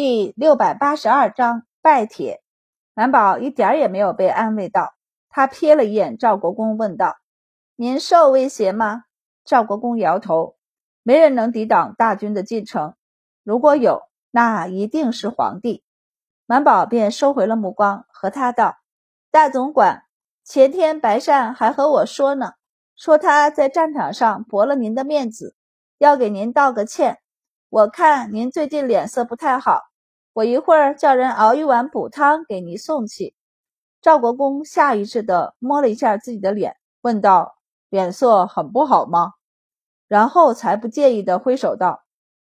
第六百八十二章拜帖。满宝一点也没有被安慰到，他瞥了一眼赵国公，问道：“您受威胁吗？”赵国公摇头：“没人能抵挡大军的进程，如果有，那一定是皇帝。”满宝便收回了目光，和他道：“大总管，前天白善还和我说呢，说他在战场上驳了您的面子，要给您道个歉。我看您最近脸色不太好。”我一会儿叫人熬一碗补汤给您送去。赵国公下意识地摸了一下自己的脸，问道：“脸色很不好吗？”然后才不介意地挥手道：“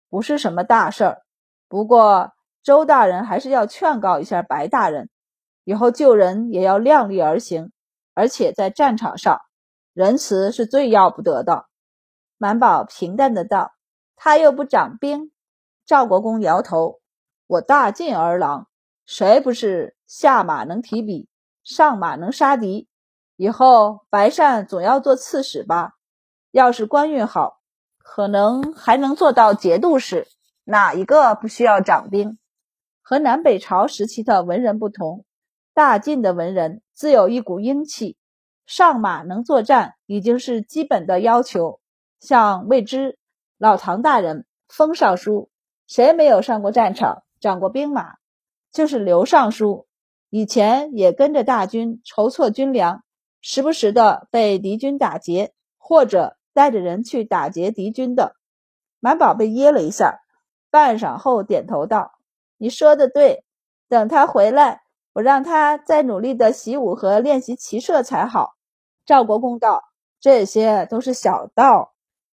不是什么大事儿，不过周大人还是要劝告一下白大人，以后救人也要量力而行，而且在战场上，仁慈是最要不得的。”满宝平淡的道：“他又不掌兵。”赵国公摇头。我大晋儿郎，谁不是下马能提笔，上马能杀敌？以后白善总要做刺史吧？要是官运好，可能还能做到节度使。哪一个不需要掌兵？和南北朝时期的文人不同，大晋的文人自有一股英气，上马能作战已经是基本的要求。像魏之、老唐大人、封尚书，谁没有上过战场？掌过兵马，就是刘尚书，以前也跟着大军筹措军粮，时不时的被敌军打劫，或者带着人去打劫敌军的。满宝被噎了一下，半晌后点头道：“你说的对，等他回来，我让他再努力的习武和练习骑射才好。”赵国公道：“这些都是小道，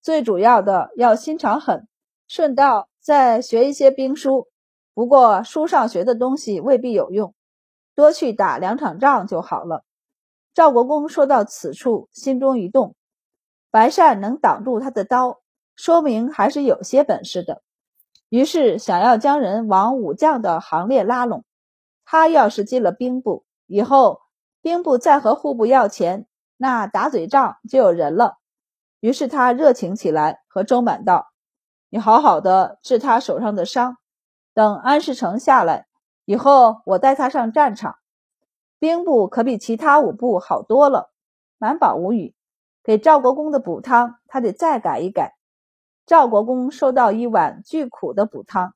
最主要的要心肠狠，顺道再学一些兵书。”不过书上学的东西未必有用，多去打两场仗就好了。赵国公说到此处，心中一动，白善能挡住他的刀，说明还是有些本事的。于是想要将人往武将的行列拉拢。他要是进了兵部，以后兵部再和户部要钱，那打嘴仗就有人了。于是他热情起来，和周满道：“你好好的治他手上的伤。”等安世成下来以后，我带他上战场。兵部可比其他五部好多了。满宝无语，给赵国公的补汤，他得再改一改。赵国公收到一碗巨苦的补汤，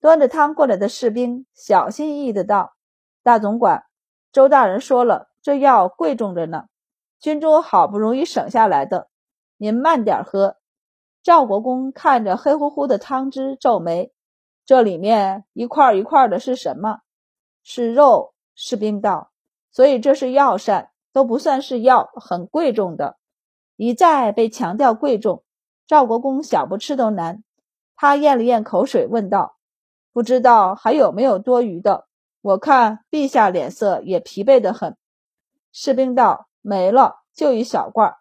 端着汤过来的士兵小心翼翼的道：“大总管，周大人说了，这药贵重着呢，军中好不容易省下来的，您慢点喝。”赵国公看着黑乎乎的汤汁，皱眉。这里面一块一块的是什么？是肉。士兵道：“所以这是药膳，都不算是药，很贵重的。”一再被强调贵重，赵国公想不吃都难。他咽了咽口水，问道：“不知道还有没有多余的？我看陛下脸色也疲惫得很。”士兵道：“没了，就一小罐。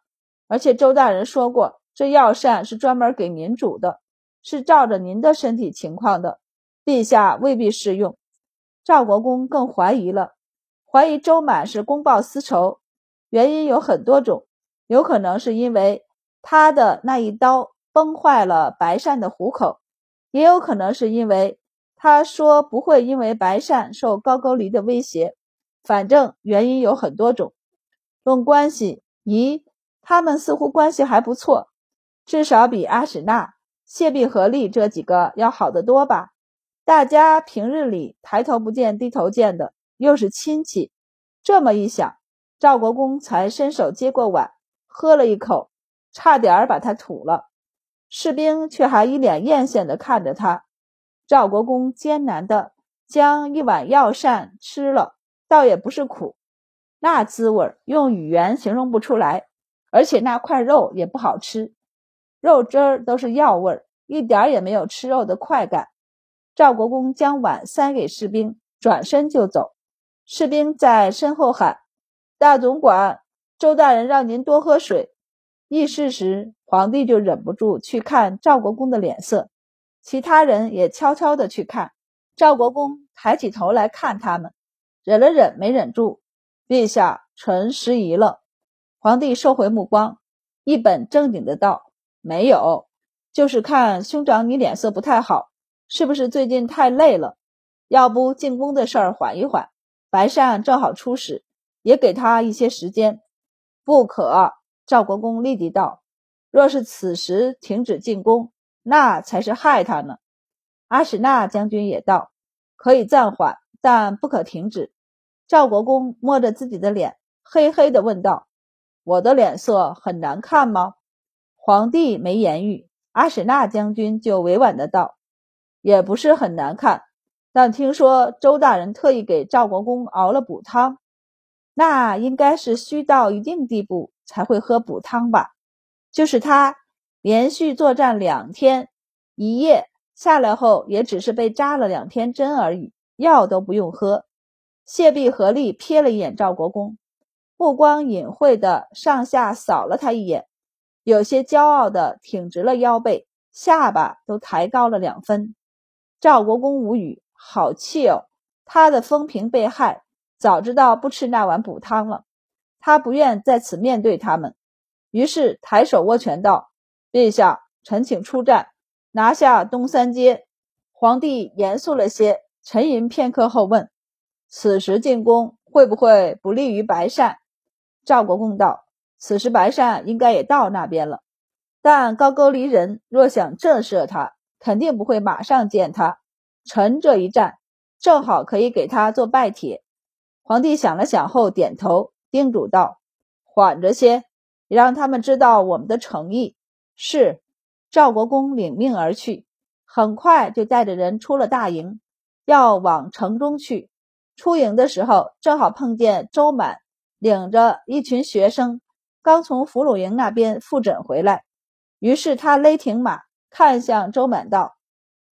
而且周大人说过，这药膳是专门给您煮的。”是照着您的身体情况的，陛下未必适用。赵国公更怀疑了，怀疑周满是公报私仇，原因有很多种，有可能是因为他的那一刀崩坏了白善的虎口，也有可能是因为他说不会因为白善受高句丽的威胁。反正原因有很多种。论关系，咦，他们似乎关系还不错，至少比阿史那。谢必合力这几个要好得多吧？大家平日里抬头不见低头见的，又是亲戚。这么一想，赵国公才伸手接过碗，喝了一口，差点把它吐了。士兵却还一脸艳羡地看着他。赵国公艰难地将一碗药膳吃了，倒也不是苦，那滋味用语言形容不出来，而且那块肉也不好吃。肉汁儿都是药味儿，一点也没有吃肉的快感。赵国公将碗塞给士兵，转身就走。士兵在身后喊：“大总管，周大人让您多喝水。”议事时，皇帝就忍不住去看赵国公的脸色，其他人也悄悄地去看。赵国公抬起头来看他们，忍了忍，没忍住：“陛下，臣失仪了。”皇帝收回目光，一本正经的道。没有，就是看兄长你脸色不太好，是不是最近太累了？要不进宫的事儿缓一缓，白善正好出使，也给他一些时间。不可！赵国公立即道：“若是此时停止进宫，那才是害他呢。”阿史那将军也道：“可以暂缓，但不可停止。”赵国公摸着自己的脸，嘿嘿地问道：“我的脸色很难看吗？”皇帝没言语，阿史那将军就委婉的道：“也不是很难看，但听说周大人特意给赵国公熬了补汤，那应该是虚到一定地步才会喝补汤吧？就是他连续作战两天一夜下来后，也只是被扎了两天针而已，药都不用喝。”谢必合力瞥了一眼赵国公，目光隐晦的上下扫了他一眼。有些骄傲的挺直了腰背，下巴都抬高了两分。赵国公无语，好气哦！他的风评被害，早知道不吃那碗补汤了。他不愿在此面对他们，于是抬手握拳道：“陛下，臣请出战，拿下东三街。”皇帝严肃了些，沉吟片刻后问：“此时进宫会不会不利于白善？”赵国公道。此时白善应该也到那边了，但高句丽人若想震慑他，肯定不会马上见他。臣这一战正好可以给他做拜帖。皇帝想了想后点头，叮嘱道：“缓着些，也让他们知道我们的诚意。”是。赵国公领命而去，很快就带着人出了大营，要往城中去。出营的时候，正好碰见周满领着一群学生。刚从俘虏营那边复诊回来，于是他勒停马，看向周满道：“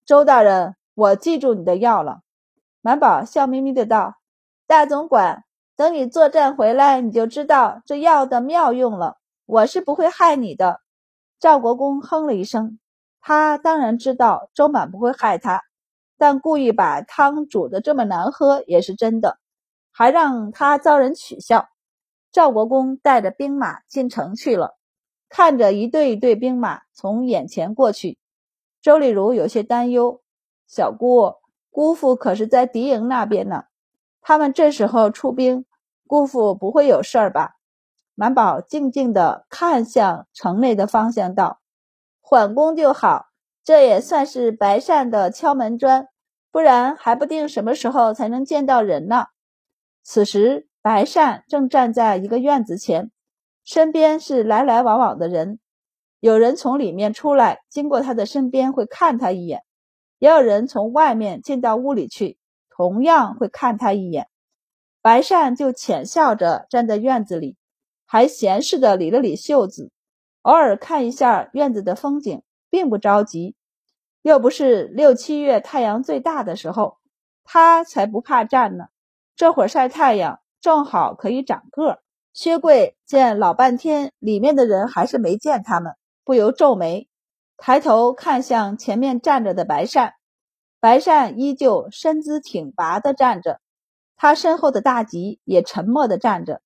周大人，我记住你的药了。”满宝笑眯眯的道：“大总管，等你作战回来，你就知道这药的妙用了。我是不会害你的。”赵国公哼了一声，他当然知道周满不会害他，但故意把汤煮的这么难喝也是真的，还让他遭人取笑。赵国公带着兵马进城去了，看着一队一队兵马从眼前过去，周丽如有些担忧：“小姑，姑父可是在敌营那边呢，他们这时候出兵，姑父不会有事儿吧？”满宝静静地看向城内的方向，道：“缓攻就好，这也算是白善的敲门砖，不然还不定什么时候才能见到人呢。”此时。白善正站在一个院子前，身边是来来往往的人。有人从里面出来，经过他的身边会看他一眼；也有人从外面进到屋里去，同样会看他一眼。白善就浅笑着站在院子里，还闲适的理了理袖子，偶尔看一下院子的风景，并不着急。又不是六七月太阳最大的时候，他才不怕站呢。这会儿晒太阳。正好可以长个。薛贵见老半天，里面的人还是没见他们，不由皱眉，抬头看向前面站着的白善。白善依旧身姿挺拔的站着，他身后的大吉也沉默的站着，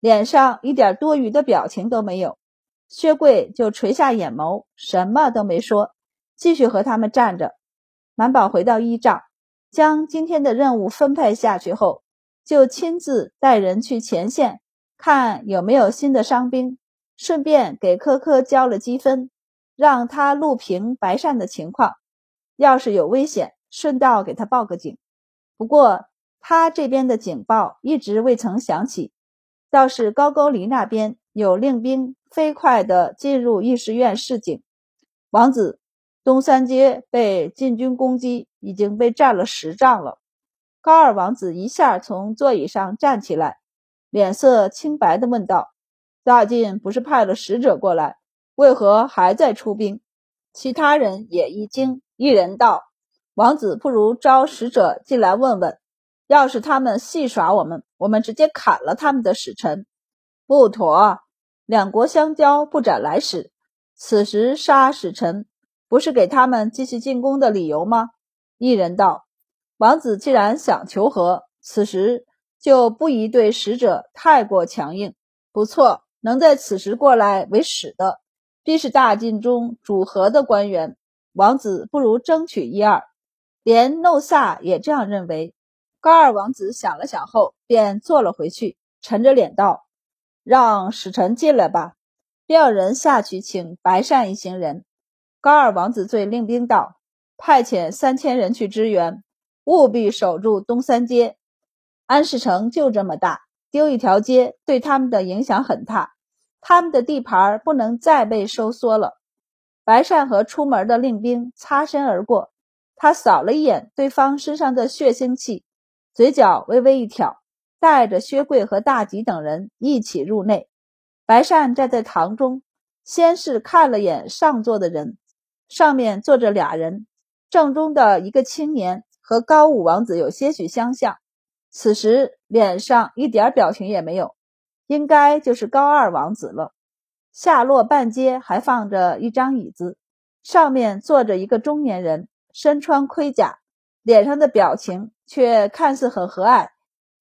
脸上一点多余的表情都没有。薛贵就垂下眼眸，什么都没说，继续和他们站着。满宝回到依帐，将今天的任务分配下去后。就亲自带人去前线看有没有新的伤兵，顺便给科科交了积分，让他录屏白善的情况。要是有危险，顺道给他报个警。不过他这边的警报一直未曾响起，倒是高句丽那边有令兵飞快地进入议事院示警。王子，东三街被晋军攻击，已经被占了十丈了。高二王子一下从座椅上站起来，脸色清白地问道：“大晋不是派了使者过来，为何还在出兵？”其他人也一惊。一人道：“王子不如招使者进来问问，要是他们戏耍我们，我们直接砍了他们的使臣。”不妥，两国相交不斩来使，此时杀使臣，不是给他们继续进攻的理由吗？一人道。王子既然想求和，此时就不宜对使者太过强硬。不错，能在此时过来为使的，必是大晋中主和的官员。王子不如争取一二。连诺萨也这样认为。高二王子想了想后，便坐了回去，沉着脸道：“让使臣进来吧。”便有人下去请白善一行人。高二王子对令兵道：“派遣三千人去支援，务必守住东三街。安市城就这么大，丢一条街对他们的影响很大，他们的地盘不能再被收缩了。”白善和出门的令兵擦身而过，他扫了一眼对方身上的血腥气。嘴角微微一挑，带着薛贵和大吉等人一起入内。白善站在堂中，先是看了眼上座的人，上面坐着俩人，正中的一个青年和高武王子有些许相像，此时脸上一点表情也没有，应该就是高二王子了。下落半街还放着一张椅子，上面坐着一个中年人，身穿盔甲，脸上的表情。却看似很和蔼，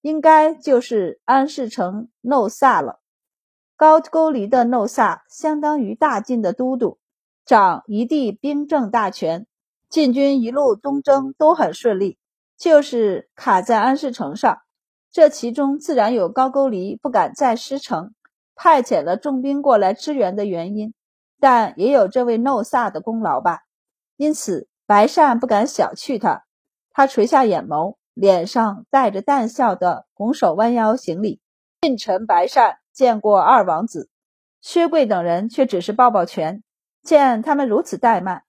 应该就是安世成诺萨了。高句丽的诺萨相当于大晋的都督，掌一地兵政大权，晋军一路东征都很顺利，就是卡在安市城上。这其中自然有高句丽不敢再失城，派遣了重兵过来支援的原因，但也有这位诺萨的功劳吧。因此，白善不敢小觑他。他垂下眼眸，脸上带着淡笑的拱手弯腰行礼。近臣白善见过二王子，薛贵等人却只是抱抱拳。见他们如此怠慢，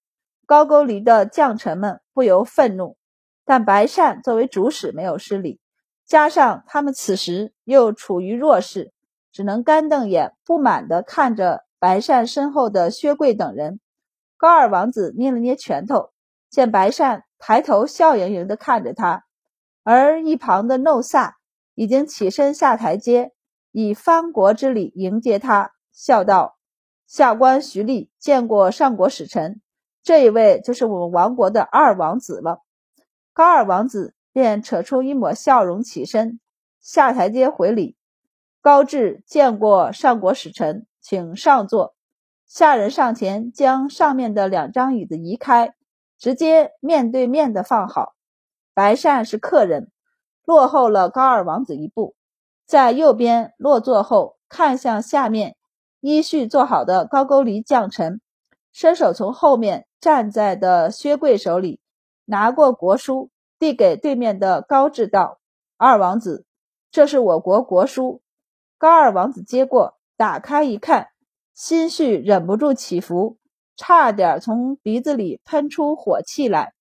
高句丽的将臣们不由愤怒。但白善作为主使没有失礼，加上他们此时又处于弱势，只能干瞪眼，不满地看着白善身后的薛贵等人。高二王子捏了捏拳头，见白善。抬头笑盈盈地看着他，而一旁的诺萨已经起身下台阶，以藩国之礼迎接他，笑道：“下官徐立见过上国使臣，这一位就是我们王国的二王子了。”高二王子便扯出一抹笑容，起身下台阶回礼：“高志见过上国使臣，请上座。”下人上前将上面的两张椅子移开。直接面对面的放好，白善是客人，落后了高二王子一步，在右边落座后，看向下面依序坐好的高句丽将臣，伸手从后面站在的薛贵手里拿过国书，递给对面的高志道：“二王子，这是我国国书。”高二王子接过，打开一看，心绪忍不住起伏。差点从鼻子里喷出火气来。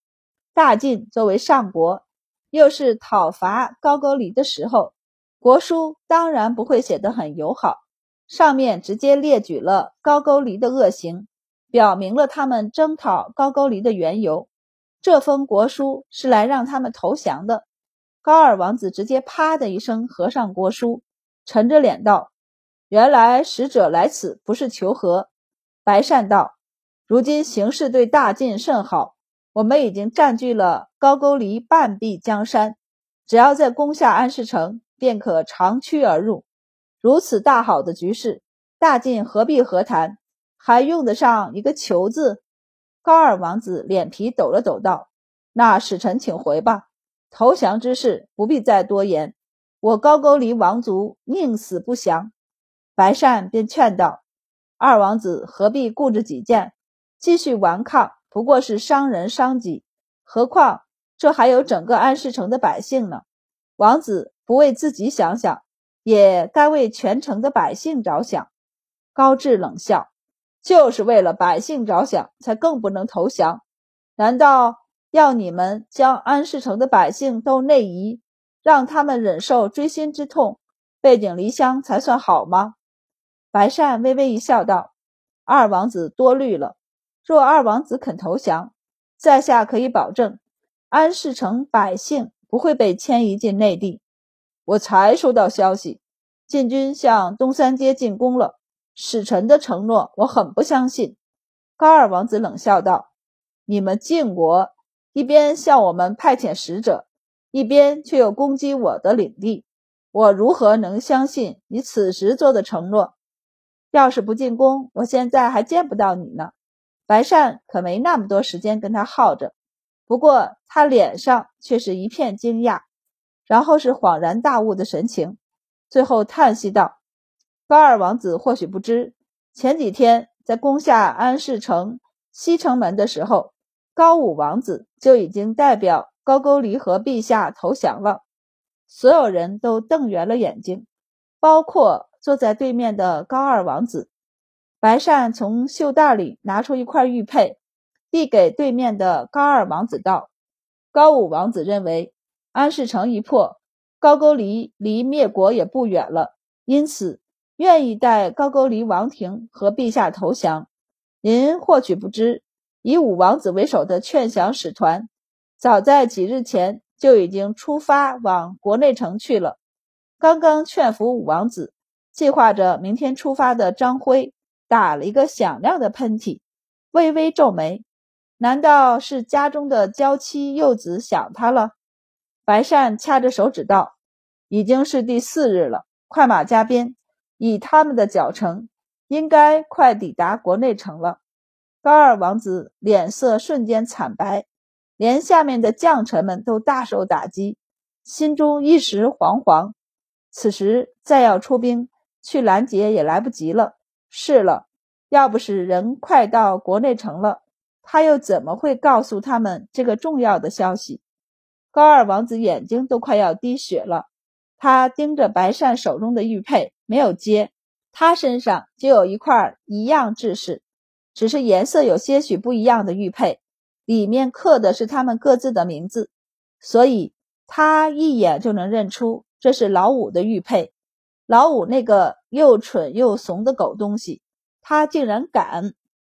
大晋作为上国，又是讨伐高句丽的时候，国书当然不会写得很友好。上面直接列举了高句丽的恶行，表明了他们征讨高句丽的缘由。这封国书是来让他们投降的。高二王子直接啪的一声合上国书，沉着脸道：“原来使者来此不是求和。”白善道。如今形势对大晋甚好，我们已经占据了高句丽半壁江山，只要再攻下安市城，便可长驱而入。如此大好的局势，大晋何必和谈？还用得上一个求字？高二王子脸皮抖了抖，道：“那使臣请回吧，投降之事不必再多言。我高句丽王族宁死不降。”白善便劝道：“二王子何必固执己见？”继续顽抗不过是伤人伤己，何况这还有整个安世城的百姓呢？王子不为自己想想，也该为全城的百姓着想。高志冷笑：“就是为了百姓着想，才更不能投降。难道要你们将安世城的百姓都内移，让他们忍受锥心之痛，背井离乡才算好吗？”白善微微一笑，道：“二王子多虑了。”若二王子肯投降，在下可以保证，安世城百姓不会被迁移进内地。我才收到消息，晋军向东三街进攻了。使臣的承诺，我很不相信。高二王子冷笑道：“你们晋国一边向我们派遣使者，一边却又攻击我的领地，我如何能相信你此时做的承诺？要是不进攻，我现在还见不到你呢。”白善可没那么多时间跟他耗着，不过他脸上却是一片惊讶，然后是恍然大悟的神情，最后叹息道：“高二王子或许不知，前几天在攻下安市城西城门的时候，高武王子就已经代表高句丽和陛下投降了。”所有人都瞪圆了眼睛，包括坐在对面的高二王子。白善从袖袋里拿出一块玉佩，递给对面的高二王子道：“高武王子认为安市城一破，高句丽离灭国也不远了，因此愿意代高句丽王庭和陛下投降。您或许不知，以武王子为首的劝降使团，早在几日前就已经出发往国内城去了。刚刚劝服武王子，计划着明天出发的张辉。”打了一个响亮的喷嚏，微微皱眉，难道是家中的娇妻幼子想他了？白善掐着手指道：“已经是第四日了，快马加鞭，以他们的脚程，应该快抵达国内城了。”高二王子脸色瞬间惨白，连下面的将臣们都大受打击，心中一时惶惶。此时再要出兵去拦截也来不及了。是了，要不是人快到国内城了，他又怎么会告诉他们这个重要的消息？高二王子眼睛都快要滴血了，他盯着白善手中的玉佩，没有接。他身上就有一块一样制式，只是颜色有些许不一样的玉佩，里面刻的是他们各自的名字，所以他一眼就能认出这是老五的玉佩。老五那个又蠢又怂的狗东西，他竟然敢！